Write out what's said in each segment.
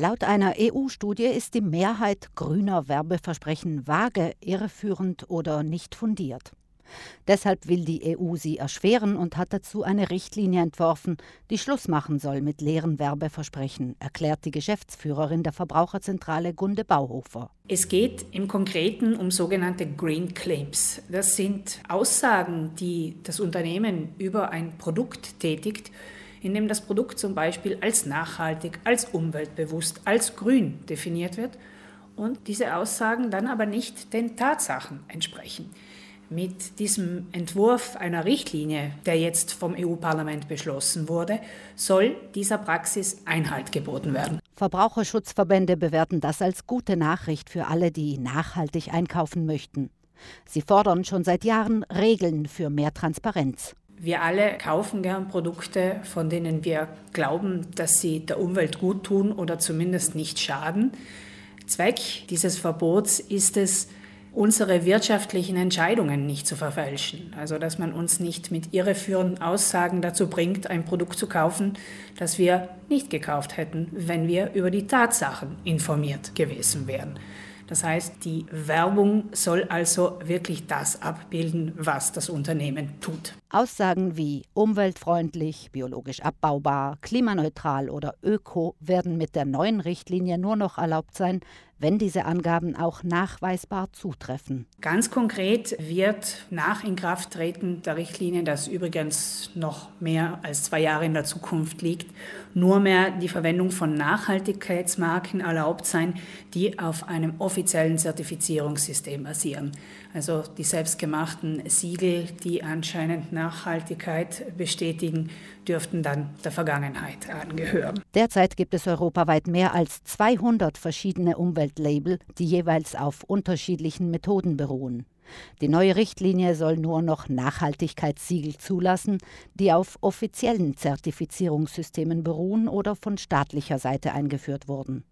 Laut einer EU-Studie ist die Mehrheit grüner Werbeversprechen vage, irreführend oder nicht fundiert. Deshalb will die EU sie erschweren und hat dazu eine Richtlinie entworfen, die Schluss machen soll mit leeren Werbeversprechen, erklärt die Geschäftsführerin der Verbraucherzentrale Gunde Bauhofer. Es geht im Konkreten um sogenannte Green Claims. Das sind Aussagen, die das Unternehmen über ein Produkt tätigt, in dem das Produkt zum Beispiel als nachhaltig, als umweltbewusst, als grün definiert wird und diese Aussagen dann aber nicht den Tatsachen entsprechen. Mit diesem Entwurf einer Richtlinie, der jetzt vom EU-Parlament beschlossen wurde, soll dieser Praxis Einhalt geboten werden. Verbraucherschutzverbände bewerten das als gute Nachricht für alle, die nachhaltig einkaufen möchten. Sie fordern schon seit Jahren Regeln für mehr Transparenz. Wir alle kaufen gern Produkte, von denen wir glauben, dass sie der Umwelt gut tun oder zumindest nicht schaden. Zweck dieses Verbots ist es, unsere wirtschaftlichen Entscheidungen nicht zu verfälschen. Also dass man uns nicht mit irreführenden Aussagen dazu bringt, ein Produkt zu kaufen, das wir nicht gekauft hätten, wenn wir über die Tatsachen informiert gewesen wären. Das heißt, die Werbung soll also wirklich das abbilden, was das Unternehmen tut. Aussagen wie umweltfreundlich, biologisch abbaubar, klimaneutral oder öko werden mit der neuen Richtlinie nur noch erlaubt sein, wenn diese Angaben auch nachweisbar zutreffen. Ganz konkret wird nach Inkrafttreten der Richtlinie, das übrigens noch mehr als zwei Jahre in der Zukunft liegt, nur mehr die Verwendung von Nachhaltigkeitsmarken erlaubt sein, die auf einem offiziellen Zertifizierungssystem basieren. Also die selbstgemachten Siegel, die anscheinend Nachhaltigkeit bestätigen, dürften dann der Vergangenheit angehören. Derzeit gibt es europaweit mehr als 200 verschiedene Umweltlabel, die jeweils auf unterschiedlichen Methoden beruhen. Die neue Richtlinie soll nur noch Nachhaltigkeitssiegel zulassen, die auf offiziellen Zertifizierungssystemen beruhen oder von staatlicher Seite eingeführt wurden.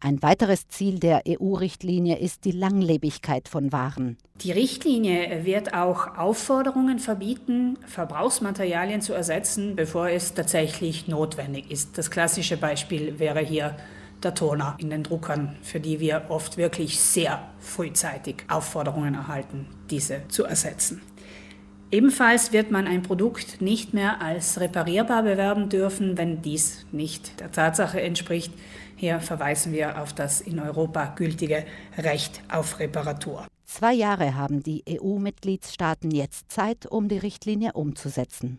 Ein weiteres Ziel der EU-Richtlinie ist die Langlebigkeit von Waren. Die Richtlinie wird auch Aufforderungen verbieten, Verbrauchsmaterialien zu ersetzen, bevor es tatsächlich notwendig ist. Das klassische Beispiel wäre hier der Toner in den Druckern, für die wir oft wirklich sehr frühzeitig Aufforderungen erhalten, diese zu ersetzen. Ebenfalls wird man ein Produkt nicht mehr als reparierbar bewerben dürfen, wenn dies nicht der Tatsache entspricht. Hier verweisen wir auf das in Europa gültige Recht auf Reparatur. Zwei Jahre haben die EU-Mitgliedstaaten jetzt Zeit, um die Richtlinie umzusetzen.